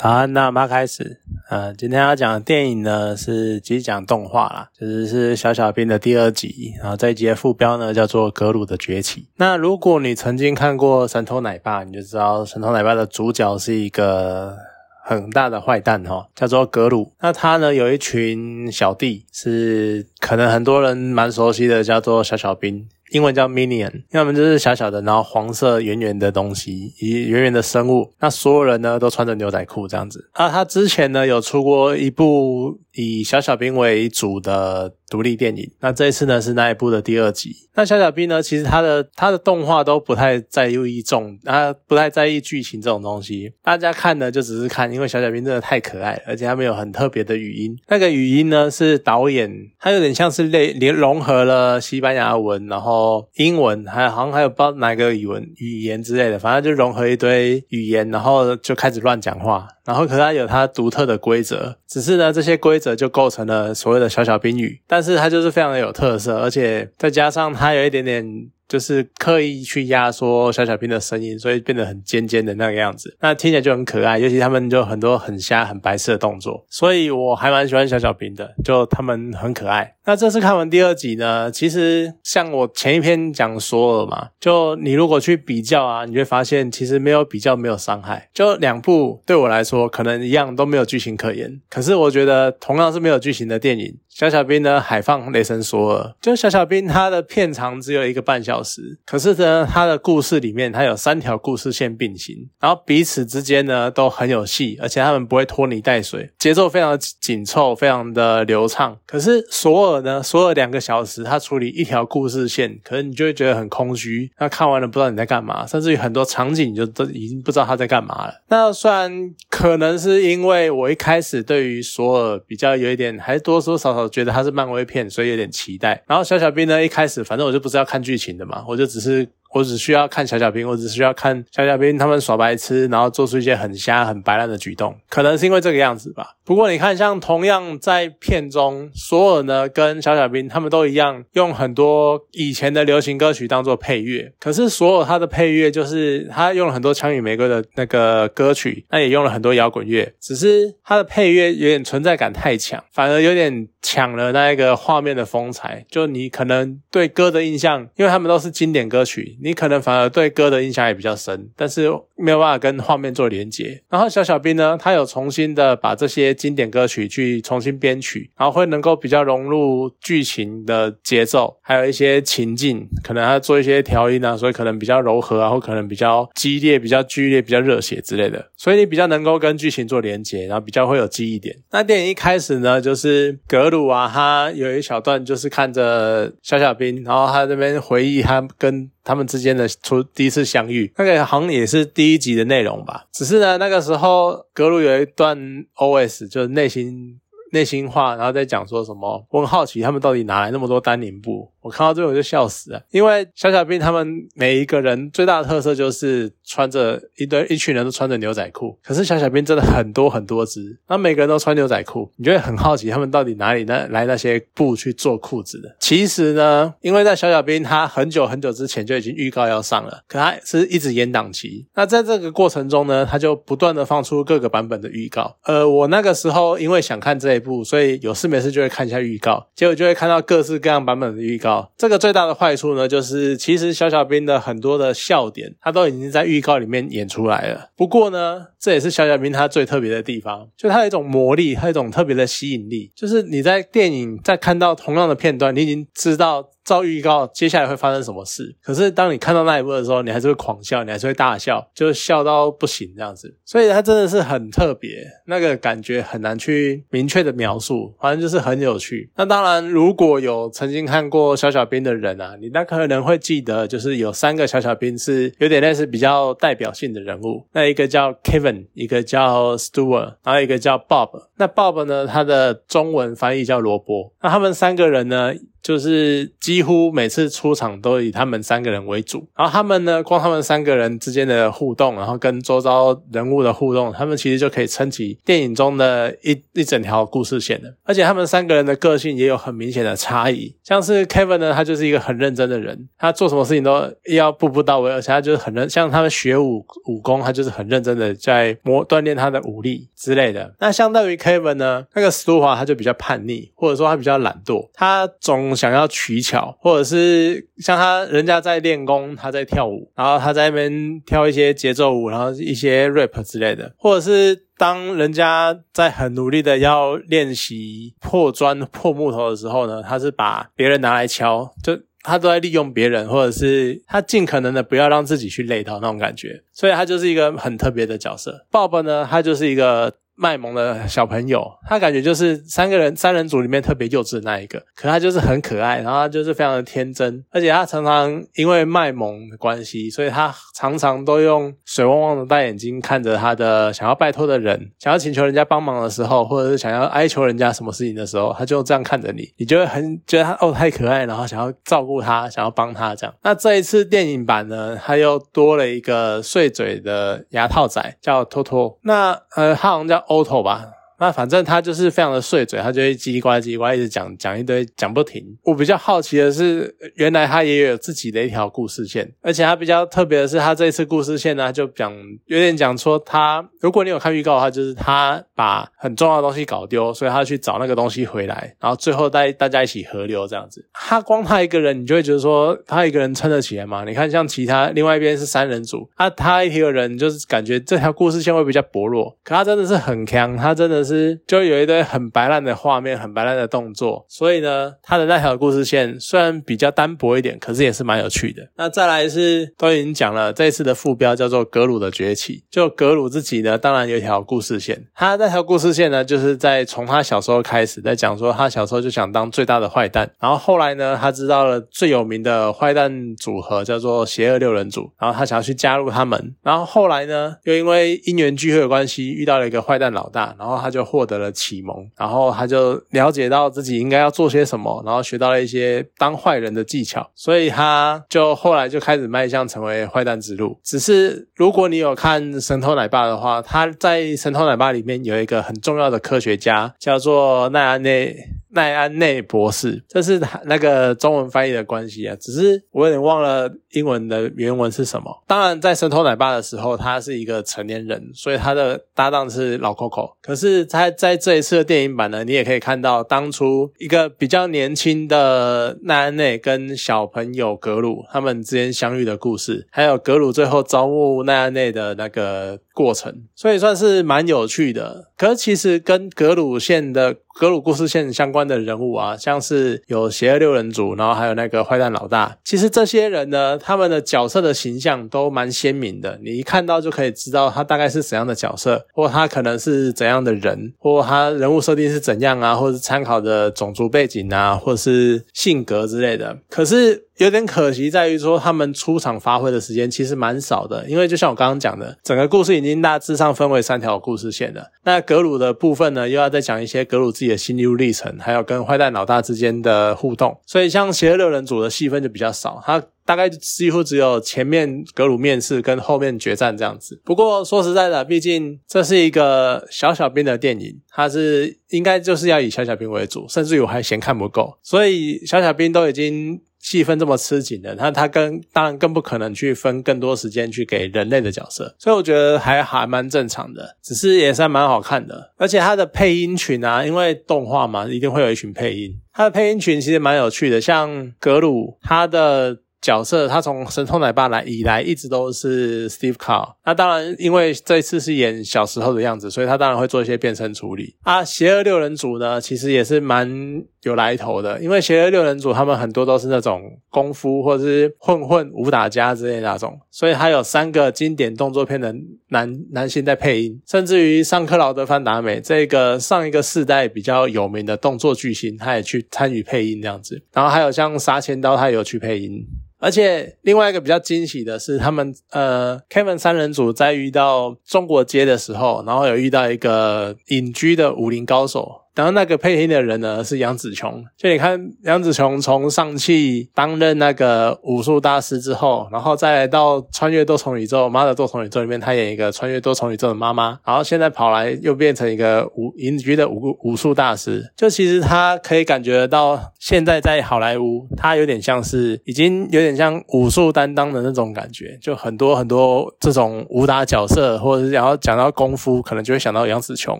好，那我们开始。呃，今天要讲的电影呢是即讲动画啦，就是是小小兵的第二集。然后这一集的副标呢叫做《格鲁的崛起》。那如果你曾经看过《神偷奶爸》，你就知道《神偷奶爸》的主角是一个很大的坏蛋哈，叫做格鲁。那他呢有一群小弟，是可能很多人蛮熟悉的，叫做小小兵。英文叫 Minion，要么就是小小的，然后黄色圆圆的东西，一圆圆的生物。那所有人呢都穿着牛仔裤这样子。啊，他之前呢有出过一部以小小兵为主的。独立电影，那这一次呢是那一部的第二集。那小小兵呢，其实他的他的动画都不太在意重，他不太在意剧情这种东西。大家看呢就只是看，因为小小兵真的太可爱，而且他们有很特别的语音。那个语音呢是导演，他有点像是类连融合了西班牙文，然后哦英文，还好像还有不知道哪个语文语言之类的，反正就融合一堆语言，然后就开始乱讲话。然后，可是它有它独特的规则，只是呢，这些规则就构成了所谓的小小宾语，但是它就是非常的有特色，而且再加上它有一点点。就是刻意去压缩小小兵的声音，所以变得很尖尖的那个样子，那听起来就很可爱。尤其他们就很多很瞎、很白色的动作，所以我还蛮喜欢小小兵的，就他们很可爱。那这次看完第二集呢，其实像我前一篇讲索尔嘛，就你如果去比较啊，你会发现其实没有比较没有伤害。就两部对我来说可能一样都没有剧情可言，可是我觉得同样是没有剧情的电影，小小兵呢海放雷神索尔，就小小兵他的片长只有一个半小。时，可是呢，他的故事里面，他有三条故事线并行，然后彼此之间呢都很有戏，而且他们不会拖泥带水，节奏非常紧凑，非常的流畅。可是索尔呢，索尔两个小时他处理一条故事线，可是你就会觉得很空虚，那看完了不知道你在干嘛，甚至于很多场景你就都已经不知道他在干嘛了。那虽然可能是因为我一开始对于索尔比较有一点，还多多少少觉得它是漫威片，所以有点期待。然后小小兵呢，一开始反正我就不是要看剧情的。嘛，我就只是。我只需要看小小兵，我只需要看小小兵他们耍白痴，然后做出一些很瞎、很白烂的举动，可能是因为这个样子吧。不过你看，像同样在片中，索尔呢跟小小兵他们都一样，用很多以前的流行歌曲当做配乐。可是索尔他的配乐就是他用了很多枪与玫瑰的那个歌曲，那也用了很多摇滚乐，只是他的配乐有点存在感太强，反而有点抢了那一个画面的风采。就你可能对歌的印象，因为他们都是经典歌曲。你可能反而对歌的印象也比较深，但是没有办法跟画面做连接。然后小小兵呢，他有重新的把这些经典歌曲去重新编曲，然后会能够比较融入剧情的节奏，还有一些情境，可能他做一些调音啊，所以可能比较柔和啊，或可能比较激烈、比较剧烈、比较热血之类的，所以你比较能够跟剧情做连接，然后比较会有记忆点。那电影一开始呢，就是格鲁啊，他有一小段就是看着小小兵，然后他这边回忆他跟。他们之间的初第一次相遇，那个好像也是第一集的内容吧。只是呢，那个时候格鲁有一段 OS，就是内心。内心话，然后在讲说什么？我很好奇他们到底哪来那么多单宁布？我看到最后就笑死了，因为小小兵他们每一个人最大的特色就是穿着一堆一群人都穿着牛仔裤，可是小小兵真的很多很多只，那每个人都穿牛仔裤，你就会很好奇他们到底哪里那来那些布去做裤子的？其实呢，因为在小小兵他很久很久之前就已经预告要上了，可他是一直延档期。那在这个过程中呢，他就不断的放出各个版本的预告。呃，我那个时候因为想看这一。部，所以有事没事就会看一下预告，结果就会看到各式各样版本的预告。这个最大的坏处呢，就是其实小小兵的很多的笑点，他都已经在预告里面演出来了。不过呢，这也是小小兵他最特别的地方，就他有一种魔力，他有一种特别的吸引力，就是你在电影在看到同样的片段，你已经知道。照预告，接下来会发生什么事？可是当你看到那一幕的时候，你还是会狂笑，你还是会大笑，就笑到不行这样子。所以它真的是很特别，那个感觉很难去明确的描述，反正就是很有趣。那当然，如果有曾经看过小小兵的人啊，你那可能会记得，就是有三个小小兵是有点类似比较代表性的人物。那一个叫 Kevin，一个叫 Stewart，然后一个叫 Bob。那 Bob 呢，他的中文翻译叫萝卜。那他们三个人呢？就是几乎每次出场都以他们三个人为主。然后他们呢，光他们三个人之间的互动，然后跟周遭人物的互动，他们其实就可以撑起电影中的一一整条故事线的。而且他们三个人的个性也有很明显的差异。像是 Kevin 呢，他就是一个很认真的人，他做什么事情都要步步到位，而且他就是很认，像他们学武武功，他就是很认真的在磨锻炼他的武力之类的。那相对于 Kevin 呢，那个史 u 华他就比较叛逆，或者说他比较懒惰，他总想要取巧，或者是像他人家在练功，他在跳舞，然后他在那边跳一些节奏舞，然后一些 rap 之类的，或者是当人家在很努力的要练习破砖破木头的时候呢，他是把别人拿来敲，就他都在利用别人，或者是他尽可能的不要让自己去累到那种感觉，所以他就是一个很特别的角色。Bob 呢，他就是一个。卖萌的小朋友，他感觉就是三个人三人组里面特别幼稚的那一个，可他就是很可爱，然后他就是非常的天真，而且他常常因为卖萌的关系，所以他常常都用水汪汪的大眼睛看着他的想要拜托的人，想要请求人家帮忙的时候，或者是想要哀求人家什么事情的时候，他就这样看着你，你就会很觉得他哦太可爱，然后想要照顾他，想要帮他这样。那这一次电影版呢，他又多了一个碎嘴的牙套仔，叫托托。那呃，他好像叫。Auto 吧。那反正他就是非常的碎嘴，他就会叽里呱啦叽里呱啦一直讲讲一堆讲不停。我比较好奇的是，原来他也有自己的一条故事线，而且他比较特别的是，他这一次故事线呢，就讲有点讲说他，如果你有看预告的话，就是他把很重要的东西搞丢，所以他去找那个东西回来，然后最后带大家一起合流这样子。他光他一个人，你就会觉得说他一个人撑得起来吗？你看像其他另外一边是三人组，他他一个人就是感觉这条故事线会比较薄弱，可他真的是很强，他真的。是，就有一堆很白烂的画面，很白烂的动作，所以呢，他的那条故事线虽然比较单薄一点，可是也是蛮有趣的。那再来是都已经讲了，这一次的副标叫做格鲁的崛起。就格鲁自己呢，当然有一条故事线，他那条故事线呢，就是在从他小时候开始，在讲说他小时候就想当最大的坏蛋，然后后来呢，他知道了最有名的坏蛋组合叫做邪恶六人组，然后他想要去加入他们，然后后来呢，又因为因缘聚会的关系，遇到了一个坏蛋老大，然后他就。就获得了启蒙，然后他就了解到自己应该要做些什么，然后学到了一些当坏人的技巧，所以他就后来就开始迈向成为坏蛋之路。只是如果你有看《神偷奶爸》的话，他在《神偷奶爸》里面有一个很重要的科学家，叫做奈安内。奈安内博士，这是那个中文翻译的关系啊，只是我有点忘了英文的原文是什么。当然，在神偷奶爸的时候，他是一个成年人，所以他的搭档是老 Coco。可是他在这一次的电影版呢，你也可以看到当初一个比较年轻的奈安内跟小朋友格鲁他们之间相遇的故事，还有格鲁最后招募奈安内的那个过程，所以算是蛮有趣的。可是其实跟格鲁线的。格鲁故事线相关的人物啊，像是有邪恶六人组，然后还有那个坏蛋老大。其实这些人呢，他们的角色的形象都蛮鲜明的，你一看到就可以知道他大概是怎样的角色，或他可能是怎样的人，或他人物设定是怎样啊，或是参考的种族背景啊，或是性格之类的。可是。有点可惜在于说，他们出场发挥的时间其实蛮少的，因为就像我刚刚讲的，整个故事已经大致上分为三条故事线了。那格鲁的部分呢，又要再讲一些格鲁自己的心路历程，还有跟坏蛋老大之间的互动。所以像邪恶六人组的戏份就比较少，他大概几乎只有前面格鲁面试跟后面决战这样子。不过说实在的，毕竟这是一个小小兵的电影，它是应该就是要以小小兵为主，甚至于我还嫌看不够，所以小小兵都已经。戏份这么吃紧的，那他更当然更不可能去分更多时间去给人类的角色，所以我觉得还还蛮正常的，只是也算蛮好看的。而且他的配音群啊，因为动画嘛，一定会有一群配音，他的配音群其实蛮有趣的，像格鲁他的。角色他从神偷奶爸来以来一直都是 Steve Carl，那当然因为这一次是演小时候的样子，所以他当然会做一些变身处理啊。邪恶六人组呢，其实也是蛮有来头的，因为邪恶六人组他们很多都是那种功夫或者是混混武打家之类那种，所以他有三个经典动作片的男男性在配音，甚至于上克劳德范达美这个上一个世代比较有名的动作巨星，他也去参与配音这样子，然后还有像杀千刀，他也有去配音。而且另外一个比较惊喜的是，他们呃，Kevin 三人组在遇到中国街的时候，然后有遇到一个隐居的武林高手。然后那个配音的人呢是杨紫琼。就你看杨紫琼从上汽担任那个武术大师之后，然后再来到穿越多重宇宙妈的多重宇宙里面，她演一个穿越多重宇宙的妈妈，然后现在跑来又变成一个武隐居的武武术大师。就其实她可以感觉到，现在在好莱坞，她有点像是已经有点像武术担当的那种感觉，就很多很多这种武打角色，或者是然后讲到功夫，可能就会想到杨紫琼。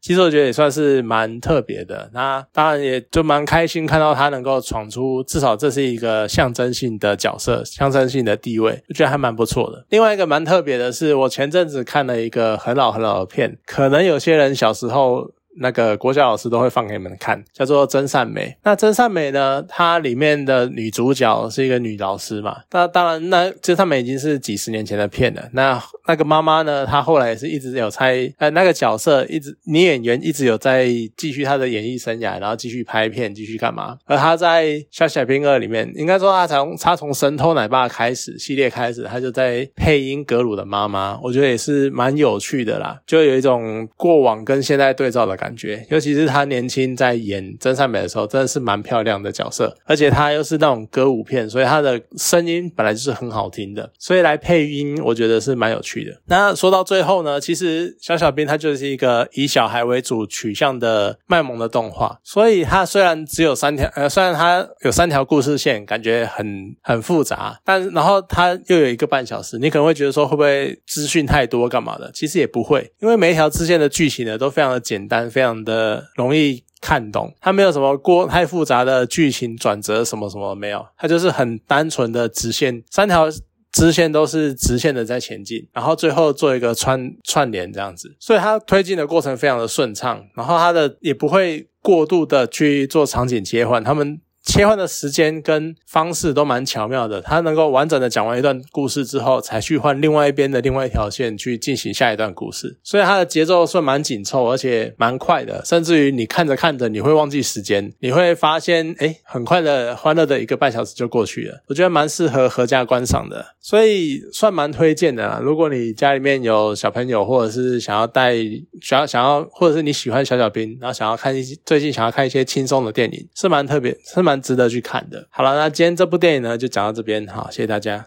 其实我觉得也算是蛮特别别的。那当然也就蛮开心看到他能够闯出，至少这是一个象征性的角色，象征性的地位，我觉得还蛮不错的。另外一个蛮特别的是，我前阵子看了一个很老很老的片，可能有些人小时候。那个国小老师都会放给你们看，叫做《真善美》。那《真善美》呢，它里面的女主角是一个女老师嘛。那当然，那《真善美》已经是几十年前的片了。那那个妈妈呢，她后来也是一直有猜，呃，那个角色一直女演员一直有在继续她的演艺生涯，然后继续拍片，继续干嘛？而她在《小小兵二》里面，应该说她从她从《神偷奶爸》开始系列开始，她就在配音格鲁的妈妈，我觉得也是蛮有趣的啦，就有一种过往跟现在对照的感。感觉，尤其是她年轻在演真善美的时候，真的是蛮漂亮的角色，而且她又是那种歌舞片，所以她的声音本来就是很好听的，所以来配音，我觉得是蛮有趣的。那说到最后呢，其实小小兵它就是一个以小孩为主取向的卖萌的动画，所以它虽然只有三条，呃，虽然它有三条故事线，感觉很很复杂，但然后它又有一个半小时，你可能会觉得说会不会资讯太多干嘛的？其实也不会，因为每一条支线的剧情呢都非常的简单。非常的容易看懂，它没有什么过太复杂的剧情转折，什么什么没有，它就是很单纯的直线，三条直线都是直线的在前进，然后最后做一个串串联这样子，所以它推进的过程非常的顺畅，然后它的也不会过度的去做场景切换，他们。切换的时间跟方式都蛮巧妙的，他能够完整的讲完一段故事之后，才去换另外一边的另外一条线去进行下一段故事，所以它的节奏算蛮紧凑，而且蛮快的，甚至于你看着看着你会忘记时间，你会发现哎，很快的欢乐的一个半小时就过去了。我觉得蛮适合合家观赏的，所以算蛮推荐的。如果你家里面有小朋友，或者是想要带想要想要，或者是你喜欢小小兵，然后想要看一些最近想要看一些轻松的电影，是蛮特别，是蛮。值得去看的。好了，那今天这部电影呢，就讲到这边。好，谢谢大家。